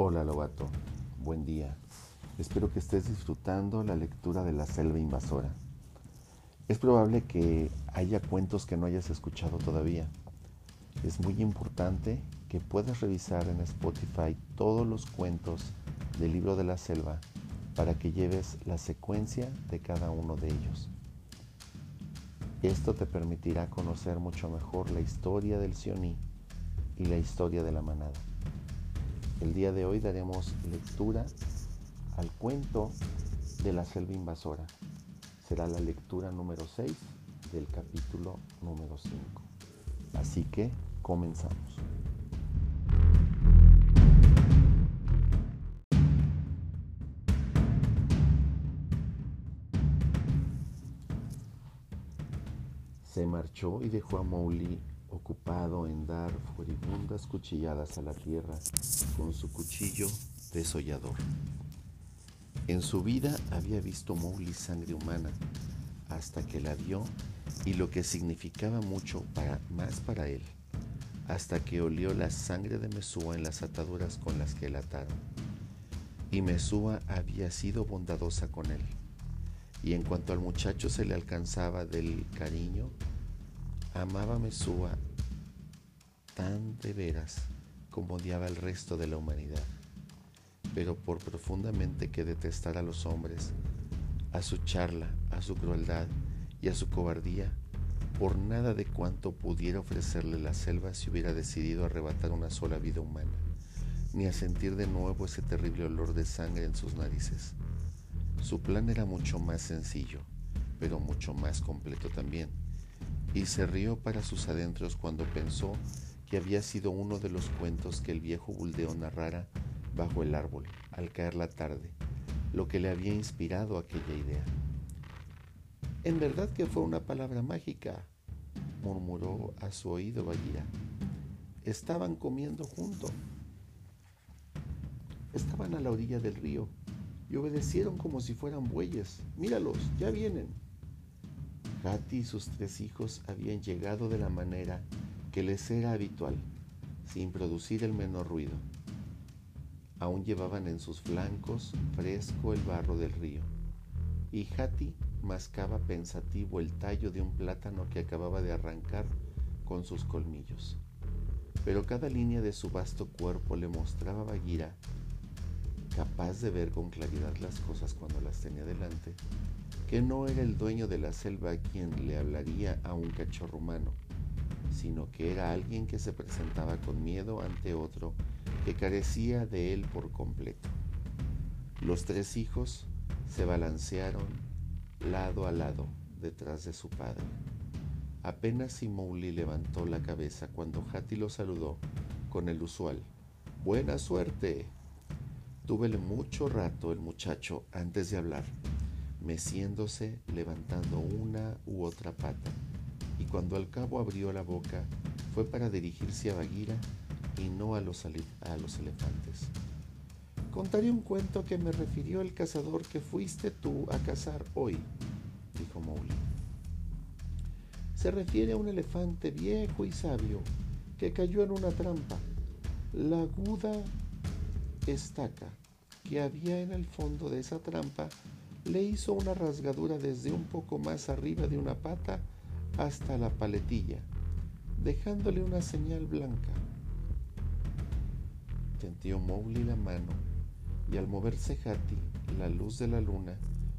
Hola Lobato, buen día. Espero que estés disfrutando la lectura de La Selva Invasora. Es probable que haya cuentos que no hayas escuchado todavía. Es muy importante que puedas revisar en Spotify todos los cuentos del libro de la selva para que lleves la secuencia de cada uno de ellos. Esto te permitirá conocer mucho mejor la historia del Sioní y la historia de la manada. El día de hoy daremos lectura al cuento de la selva invasora. Será la lectura número 6 del capítulo número 5. Así que comenzamos. Se marchó y dejó a Mowgli ocupado en dar furibundas cuchilladas a la tierra con su cuchillo desollador. En su vida había visto Mowgli sangre humana hasta que la vio y lo que significaba mucho para, más para él, hasta que olió la sangre de Mesúa en las ataduras con las que la ataron. Y Mesúa había sido bondadosa con él. Y en cuanto al muchacho se le alcanzaba del cariño, amaba Mesúa tan de veras como odiaba el resto de la humanidad. Pero por profundamente que detestara a los hombres, a su charla, a su crueldad y a su cobardía, por nada de cuanto pudiera ofrecerle la selva si hubiera decidido arrebatar una sola vida humana, ni a sentir de nuevo ese terrible olor de sangre en sus narices. Su plan era mucho más sencillo, pero mucho más completo también, y se rió para sus adentros cuando pensó que había sido uno de los cuentos que el viejo buldeo narrara bajo el árbol al caer la tarde, lo que le había inspirado aquella idea. En verdad que fue una palabra mágica, murmuró a su oído Bagheera. Estaban comiendo juntos. Estaban a la orilla del río y obedecieron como si fueran bueyes. Míralos, ya vienen. Hati y sus tres hijos habían llegado de la manera que les era habitual, sin producir el menor ruido. Aún llevaban en sus flancos fresco el barro del río, y Hati mascaba pensativo el tallo de un plátano que acababa de arrancar con sus colmillos. Pero cada línea de su vasto cuerpo le mostraba a Bagheera, capaz de ver con claridad las cosas cuando las tenía delante, que no era el dueño de la selva quien le hablaría a un cachorro humano, sino que era alguien que se presentaba con miedo ante otro que carecía de él por completo. Los tres hijos se balancearon lado a lado detrás de su padre. Apenas si Mowgli levantó la cabeza cuando Hati lo saludó con el usual Buena suerte. Túvele mucho rato el muchacho antes de hablar, meciéndose, levantando una u otra pata, cuando al cabo abrió la boca fue para dirigirse a Bagheera y no a los, elefantes. Contaré un cuento que me refirió el cazador que fuiste tú a cazar hoy, dijo Mowgli. Se refiere a un elefante viejo y sabio que cayó en una trampa. La aguda estaca que había en el fondo de esa trampa le hizo una rasgadura desde un poco más arriba de una pata hasta la paletilla, dejándole una señal blanca. Tendió Mowgli la mano y al moverse Hati, la luz de la luna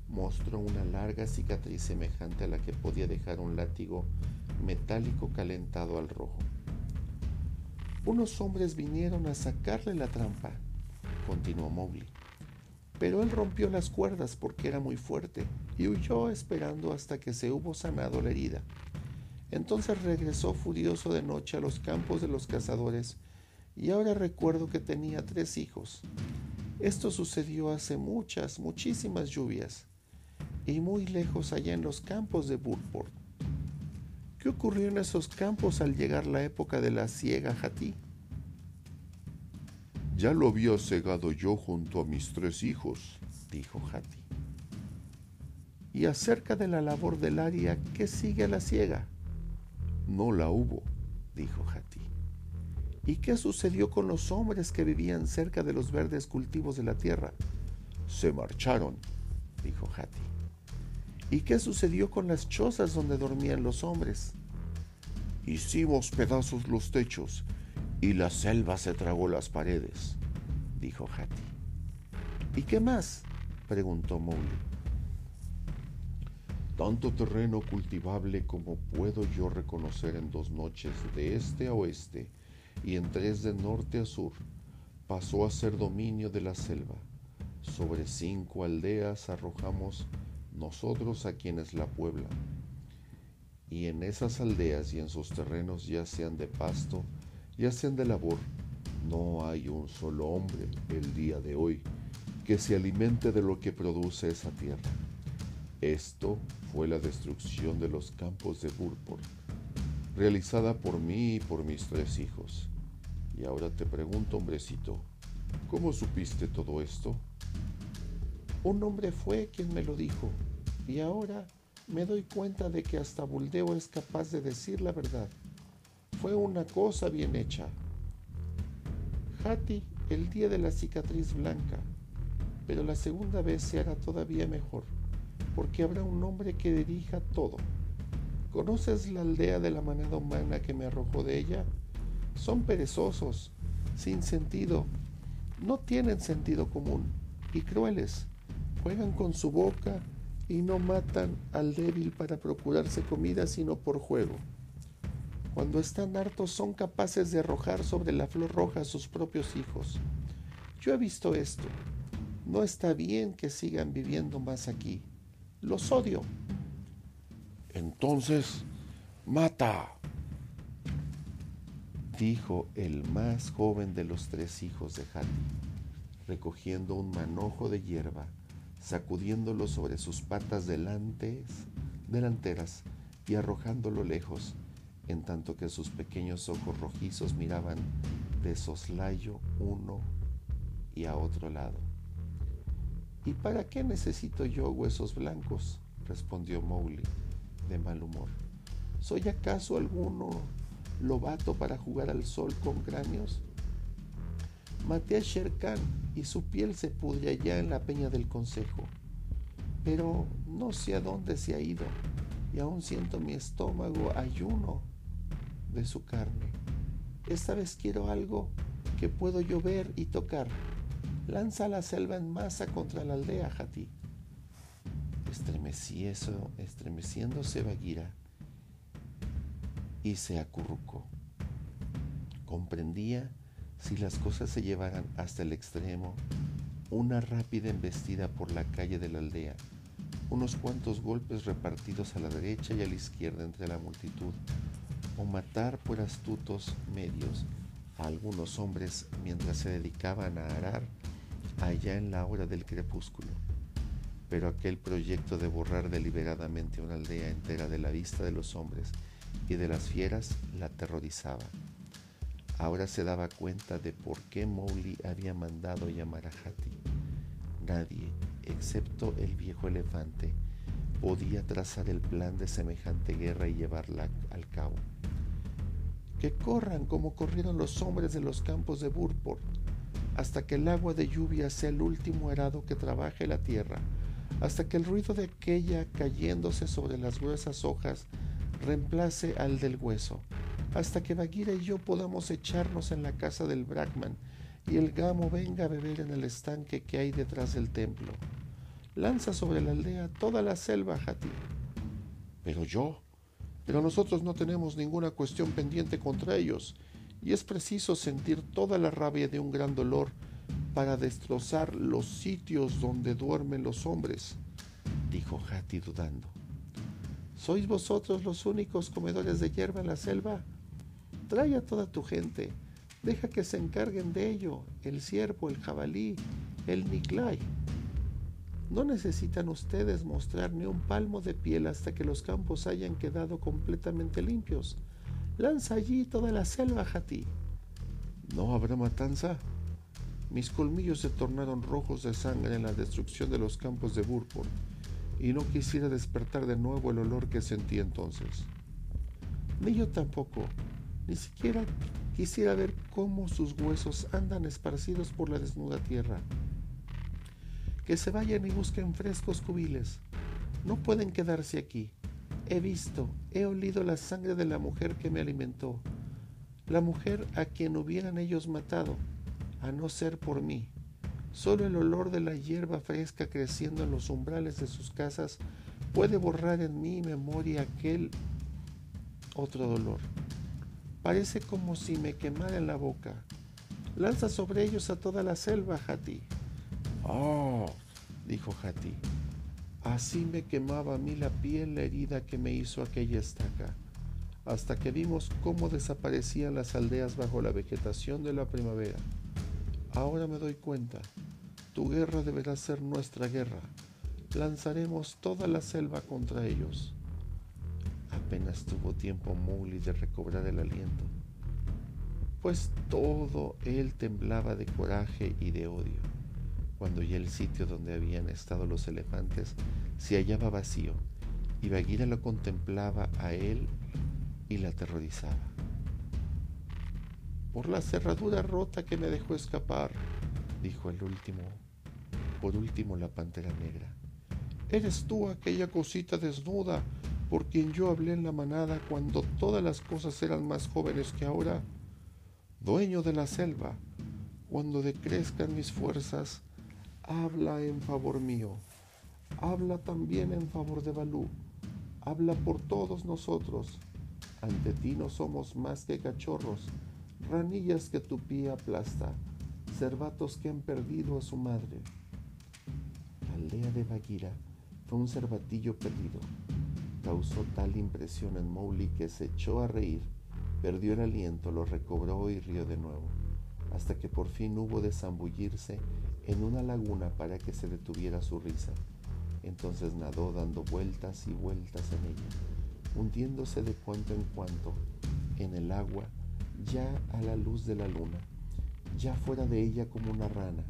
mostró una larga cicatriz semejante a la que podía dejar un látigo metálico calentado al rojo. Unos hombres vinieron a sacarle la trampa, continuó Mowgli, pero él rompió las cuerdas porque era muy fuerte y huyó esperando hasta que se hubo sanado la herida. Entonces regresó furioso de noche a los campos de los cazadores y ahora recuerdo que tenía tres hijos. Esto sucedió hace muchas, muchísimas lluvias y muy lejos allá en los campos de Burport. ¿Qué ocurrió en esos campos al llegar la época de la siega Hatí? Ya lo había cegado yo junto a mis tres hijos, dijo Hati. ¿Y acerca de la labor del área, qué sigue a la siega? No la hubo, dijo Hati. ¿Y qué sucedió con los hombres que vivían cerca de los verdes cultivos de la tierra? Se marcharon, dijo Hattie. ¿Y qué sucedió con las chozas donde dormían los hombres? Hicimos pedazos los techos y la selva se tragó las paredes, dijo Hattie. ¿Y qué más? preguntó Mowgli. Tanto terreno cultivable como puedo yo reconocer en dos noches de este a oeste y en tres de norte a sur pasó a ser dominio de la selva. Sobre cinco aldeas arrojamos nosotros a quienes la pueblan. Y en esas aldeas y en sus terrenos, ya sean de pasto, ya sean de labor, no hay un solo hombre el día de hoy que se alimente de lo que produce esa tierra. Esto fue la destrucción de los campos de Burpor, realizada por mí y por mis tres hijos. Y ahora te pregunto, hombrecito, ¿cómo supiste todo esto? Un hombre fue quien me lo dijo, y ahora me doy cuenta de que hasta Buldeo es capaz de decir la verdad. Fue una cosa bien hecha. Hati, el día de la cicatriz blanca, pero la segunda vez se hará todavía mejor, porque habrá un hombre que dirija todo. ¿Conoces la aldea de la manada humana que me arrojó de ella? Son perezosos, sin sentido, no tienen sentido común y crueles. Juegan con su boca y no matan al débil para procurarse comida sino por juego. Cuando están hartos son capaces de arrojar sobre la flor roja a sus propios hijos. Yo he visto esto no está bien que sigan viviendo más aquí. Los odio. Entonces, mata, dijo el más joven de los tres hijos de Hati, recogiendo un manojo de hierba, sacudiéndolo sobre sus patas delantes, delanteras y arrojándolo lejos, en tanto que sus pequeños ojos rojizos miraban de soslayo uno y a otro lado. ¿Y para qué necesito yo huesos blancos? respondió Mowgli, de mal humor. ¿Soy acaso alguno lobato para jugar al sol con cráneos? Maté a y su piel se pudre allá en la peña del consejo. Pero no sé a dónde se ha ido y aún siento mi estómago ayuno de su carne. Esta vez quiero algo que puedo yo ver y tocar lanza la selva en masa contra la aldea, Hati. estremeciéndose Bagheera y se acurrucó. Comprendía, si las cosas se llevaran hasta el extremo, una rápida embestida por la calle de la aldea, unos cuantos golpes repartidos a la derecha y a la izquierda entre la multitud, o matar por astutos medios a algunos hombres mientras se dedicaban a arar allá en la hora del crepúsculo. Pero aquel proyecto de borrar deliberadamente una aldea entera de la vista de los hombres y de las fieras la aterrorizaba. Ahora se daba cuenta de por qué Mowgli había mandado llamar a Hati. Nadie, excepto el viejo elefante, podía trazar el plan de semejante guerra y llevarla al cabo. Que corran como corrieron los hombres de los campos de Burport, hasta que el agua de lluvia sea el último arado que trabaje la tierra, hasta que el ruido de aquella cayéndose sobre las gruesas hojas reemplace al del hueso, hasta que Bagheera y yo podamos echarnos en la casa del Brahman y el gamo venga a beber en el estanque que hay detrás del templo. Lanza sobre la aldea toda la selva, Hati. Pero yo, pero nosotros no tenemos ninguna cuestión pendiente contra ellos y es preciso sentir toda la rabia de un gran dolor para destrozar los sitios donde duermen los hombres, dijo Hati dudando. ¿Sois vosotros los únicos comedores de hierba en la selva? Trae a toda tu gente, deja que se encarguen de ello, el ciervo, el jabalí, el niklai. No necesitan ustedes mostrar ni un palmo de piel hasta que los campos hayan quedado completamente limpios. Lanza allí toda la selva, Hati. ¿No habrá matanza? Mis colmillos se tornaron rojos de sangre en la destrucción de los campos de Burport, y no quisiera despertar de nuevo el olor que sentí entonces. Ni yo tampoco, ni siquiera Quisiera ver cómo sus huesos andan esparcidos por la desnuda tierra. Que se vayan y busquen frescos cubiles. No pueden quedarse aquí. He visto, he olido la sangre de la mujer que me alimentó, la mujer a quien hubieran ellos matado, a no ser por mí. Solo el olor de la hierba fresca creciendo en los umbrales de sus casas puede borrar en mi memoria aquel otro dolor. Parece como si me quemara en la boca. Lanza sobre ellos a toda la selva, Hati. Oh, dijo Hati. Así me quemaba a mí la piel la herida que me hizo aquella estaca, hasta que vimos cómo desaparecían las aldeas bajo la vegetación de la primavera. Ahora me doy cuenta, tu guerra deberá ser nuestra guerra. Lanzaremos toda la selva contra ellos. Apenas tuvo tiempo Mowgli de recobrar el aliento, pues todo él temblaba de coraje y de odio, cuando ya el sitio donde habían estado los elefantes se hallaba vacío, y Bagheera lo contemplaba a él y la aterrorizaba. Por la cerradura rota que me dejó escapar, dijo el último, por último la pantera negra. Eres tú aquella cosita desnuda por quien yo hablé en la manada cuando todas las cosas eran más jóvenes que ahora. Dueño de la selva, cuando decrezcan mis fuerzas, habla en favor mío. Habla también en favor de Balú. Habla por todos nosotros. Ante ti no somos más que cachorros ranillas que tu pie aplasta, cervatos que han perdido a su madre. La aldea de Bagheera fue un cervatillo perdido. Causó tal impresión en Mowgli que se echó a reír, perdió el aliento, lo recobró y rió de nuevo, hasta que por fin hubo de zambullirse en una laguna para que se detuviera su risa. Entonces nadó dando vueltas y vueltas en ella, hundiéndose de cuanto en cuanto en el agua ya a la luz de la luna, ya fuera de ella como una rana,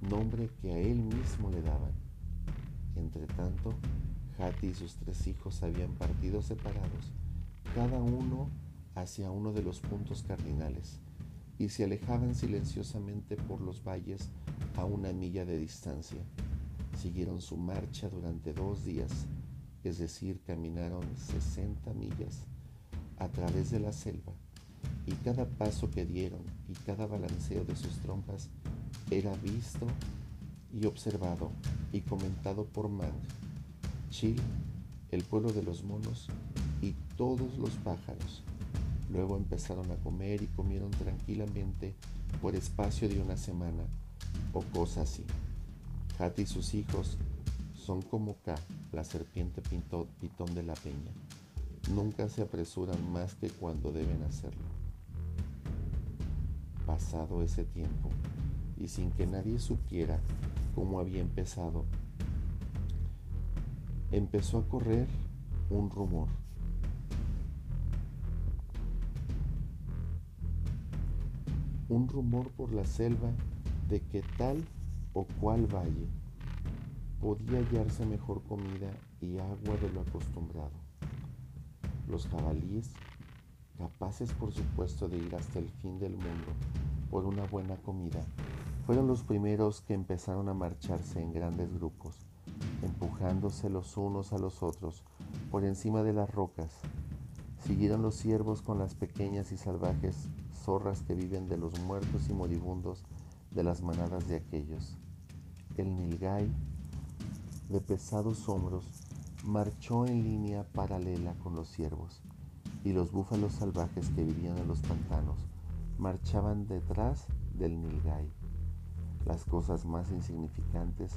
nombre que a él mismo le daban. Entre tanto, Hati y sus tres hijos habían partido separados, cada uno hacia uno de los puntos cardinales, y se alejaban silenciosamente por los valles a una milla de distancia. Siguieron su marcha durante dos días, es decir, caminaron 60 millas a través de la selva, y cada paso que dieron y cada balanceo de sus trompas era visto y observado y comentado por Mang, Chil, el pueblo de los monos y todos los pájaros. Luego empezaron a comer y comieron tranquilamente por espacio de una semana o cosa así. Hati y sus hijos son como Ka, la serpiente pitón de la peña nunca se apresuran más que cuando deben hacerlo. Pasado ese tiempo, y sin que nadie supiera cómo había empezado, empezó a correr un rumor. Un rumor por la selva de que tal o cual valle podía hallarse mejor comida y agua de lo acostumbrado. Los jabalíes, capaces por supuesto de ir hasta el fin del mundo por una buena comida, fueron los primeros que empezaron a marcharse en grandes grupos, empujándose los unos a los otros por encima de las rocas. Siguieron los ciervos con las pequeñas y salvajes zorras que viven de los muertos y moribundos de las manadas de aquellos. El nilgai, de pesados hombros, marchó en línea paralela con los ciervos, y los búfalos salvajes que vivían en los pantanos marchaban detrás del nilgai. Las cosas más insignificantes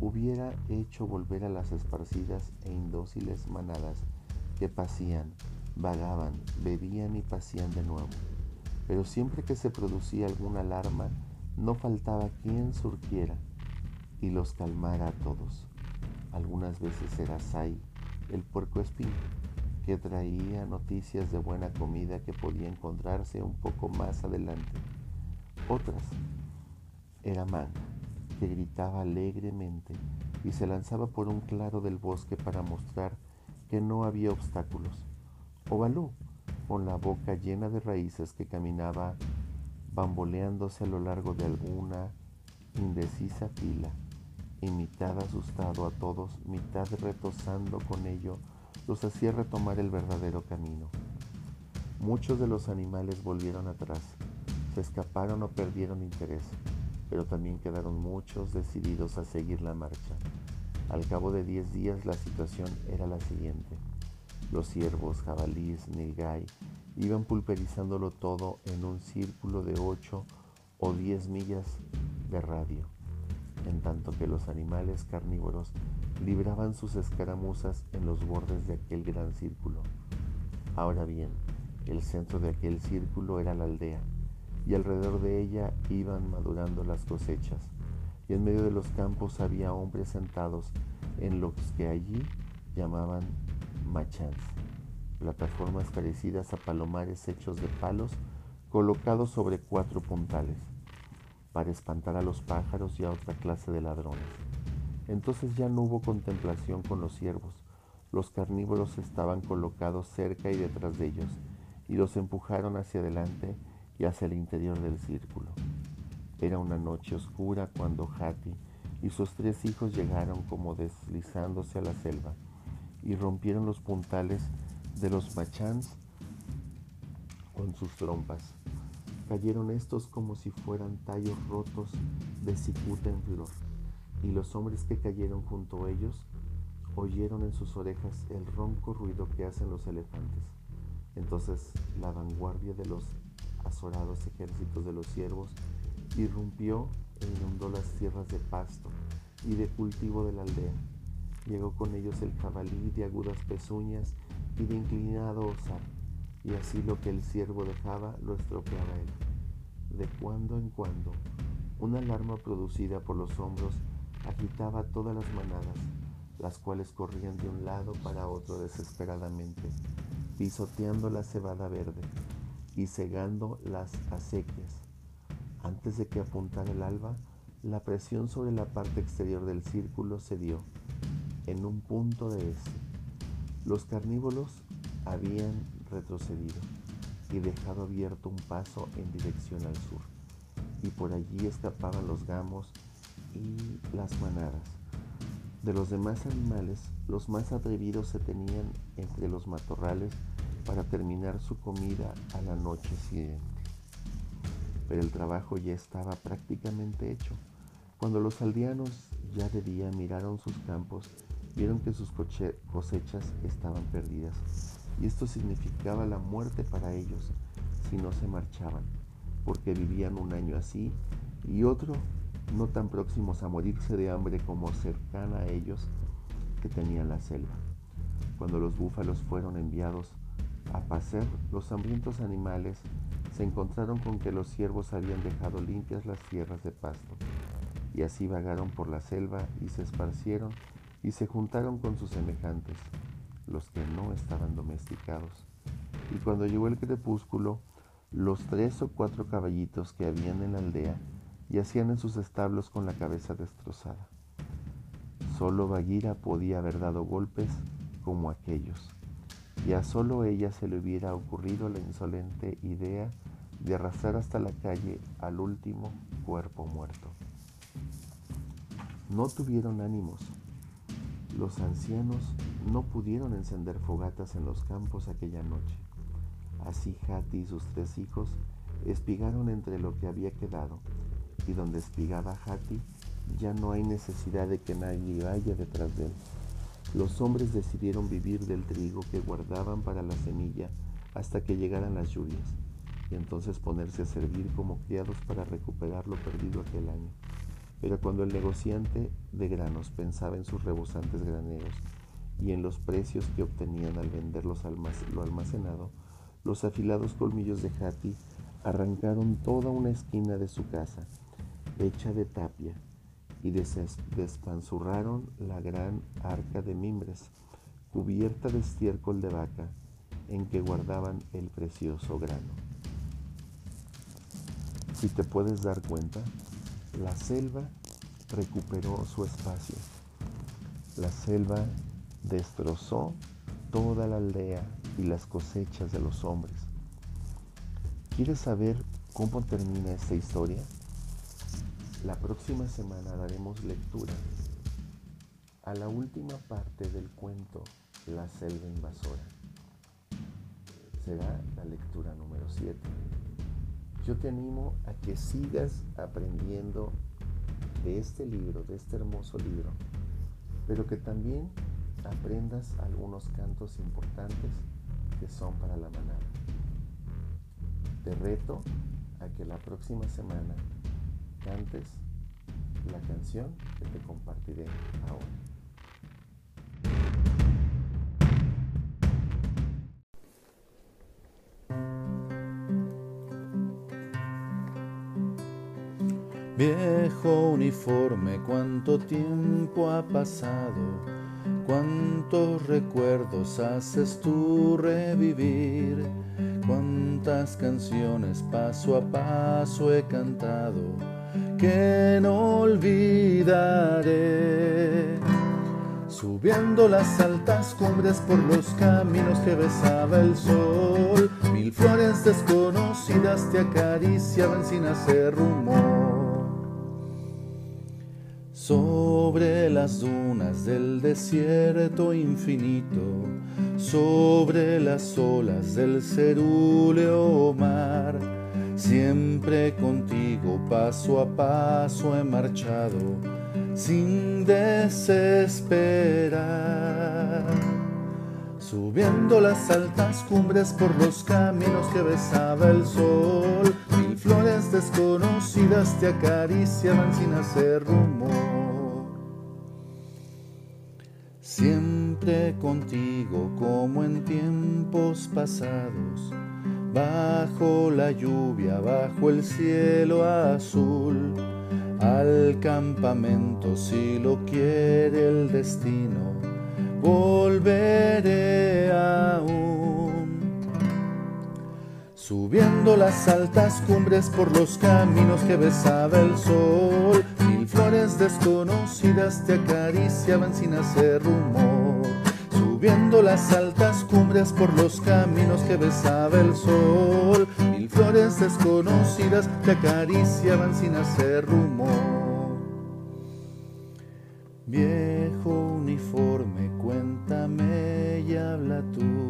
hubiera hecho volver a las esparcidas e indóciles manadas que pasían, vagaban, bebían y pasían de nuevo. Pero siempre que se producía alguna alarma, no faltaba quien surgiera y los calmara a todos. Algunas veces era Sai, el puerco espín, que traía noticias de buena comida que podía encontrarse un poco más adelante. Otras era Man, que gritaba alegremente y se lanzaba por un claro del bosque para mostrar que no había obstáculos. O Balú, con la boca llena de raíces que caminaba bamboleándose a lo largo de alguna indecisa fila, y mitad asustado a todos, mitad retosando con ello, los hacía retomar el verdadero camino. Muchos de los animales volvieron atrás, se escaparon o perdieron interés, pero también quedaron muchos decididos a seguir la marcha. Al cabo de diez días la situación era la siguiente. Los ciervos, jabalíes, nilgay iban pulverizándolo todo en un círculo de ocho o diez millas de radio, en tanto que los animales carnívoros libraban sus escaramuzas en los bordes de aquel gran círculo. Ahora bien, el centro de aquel círculo era la aldea, y alrededor de ella iban madurando las cosechas, y en medio de los campos había hombres sentados en los que allí llamaban machans, plataformas parecidas a palomares hechos de palos colocados sobre cuatro puntales, para espantar a los pájaros y a otra clase de ladrones. Entonces ya no hubo contemplación con los ciervos, los carnívoros estaban colocados cerca y detrás de ellos, y los empujaron hacia adelante y hacia el interior del círculo. Era una noche oscura cuando Hati y sus tres hijos llegaron como deslizándose a la selva y rompieron los puntales de los machans con sus trompas. Cayeron estos como si fueran tallos rotos de cicuta en flor, y los hombres que cayeron junto a ellos oyeron en sus orejas el ronco ruido que hacen los elefantes. Entonces la vanguardia de los azorados ejércitos de los siervos irrumpió e inundó las tierras de pasto y de cultivo de la aldea Llegó con ellos el jabalí de agudas pezuñas y de inclinado osar, y así lo que el ciervo dejaba lo estropeaba él. De cuando en cuando, una alarma producida por los hombros agitaba todas las manadas, las cuales corrían de un lado para otro desesperadamente, pisoteando la cebada verde y cegando las acequias. Antes de que apuntara el alba, la presión sobre la parte exterior del círculo cedió en un punto de este. Los carnívoros habían retrocedido y dejado abierto un paso en dirección al sur, y por allí escapaban los gamos y las manadas. De los demás animales, los más atrevidos se tenían entre los matorrales para terminar su comida a la noche siguiente. Pero el trabajo ya estaba prácticamente hecho. Cuando los aldeanos ya de día miraron sus campos, vieron que sus cosechas estaban perdidas y esto significaba la muerte para ellos si no se marchaban, porque vivían un año así y otro no tan próximos a morirse de hambre como cercana a ellos que tenían la selva. Cuando los búfalos fueron enviados a pacer, los hambrientos animales se encontraron con que los ciervos habían dejado limpias las tierras de pasto, y así vagaron por la selva y se esparcieron y se juntaron con sus semejantes, los que no estaban domesticados. Y cuando llegó el crepúsculo, los tres o cuatro caballitos que habían en la aldea yacían en sus establos con la cabeza destrozada. Solo Bagheera podía haber dado golpes como aquellos, y a solo ella se le hubiera ocurrido la insolente idea de arrastrar hasta la calle al último cuerpo muerto. No tuvieron ánimos, los ancianos no pudieron encender fogatas en los campos aquella noche. Así Hati y sus tres hijos espigaron entre lo que había quedado, y donde espigaba Hati ya no hay necesidad de que nadie vaya detrás de él. Los hombres decidieron vivir del trigo que guardaban para la semilla hasta que llegaran las lluvias, y entonces ponerse a servir como criados para recuperar lo perdido aquel año. Pero cuando el negociante de granos pensaba en sus rebosantes graneros y en los precios que obtenían al vender lo almacenado, los afilados colmillos de Hati arrancaron toda una esquina de su casa, hecha de tapia, y despanzurraron la gran arca de mimbres, cubierta de estiércol de vaca, en que guardaban el precioso grano. Si te puedes dar cuenta, la selva recuperó su espacio. La selva destrozó toda la aldea y las cosechas de los hombres. ¿Quieres saber cómo termina esta historia? La próxima semana daremos lectura a la última parte del cuento La selva invasora. Será la lectura número 7. Yo te animo a que sigas aprendiendo de este libro, de este hermoso libro, pero que también aprendas algunos cantos importantes que son para la manada. Te reto a que la próxima semana cantes la canción que te compartiré ahora. Viejo uniforme, cuánto tiempo ha pasado, cuántos recuerdos haces tú revivir, cuántas canciones paso a paso he cantado que no olvidaré. Subiendo las altas cumbres por los caminos que besaba el sol, mil flores desconocidas te acariciaban sin hacer rumor sobre las dunas del desierto infinito, sobre las olas del cerúleo mar, siempre contigo paso a paso he marchado, sin desesperar. Subiendo las altas cumbres por los caminos que besaba el sol, desconocidas te acariciaban sin hacer rumor. Siempre contigo como en tiempos pasados, bajo la lluvia, bajo el cielo azul, al campamento si lo quiere el destino, volveré aún. Subiendo las altas cumbres por los caminos que besaba el sol, flores desconocidas te acariciaban sin hacer rumor, subiendo las altas cumbres por los caminos que besaba el sol. Mil flores desconocidas te acariciaban sin hacer rumor. Viejo uniforme, cuéntame y habla tú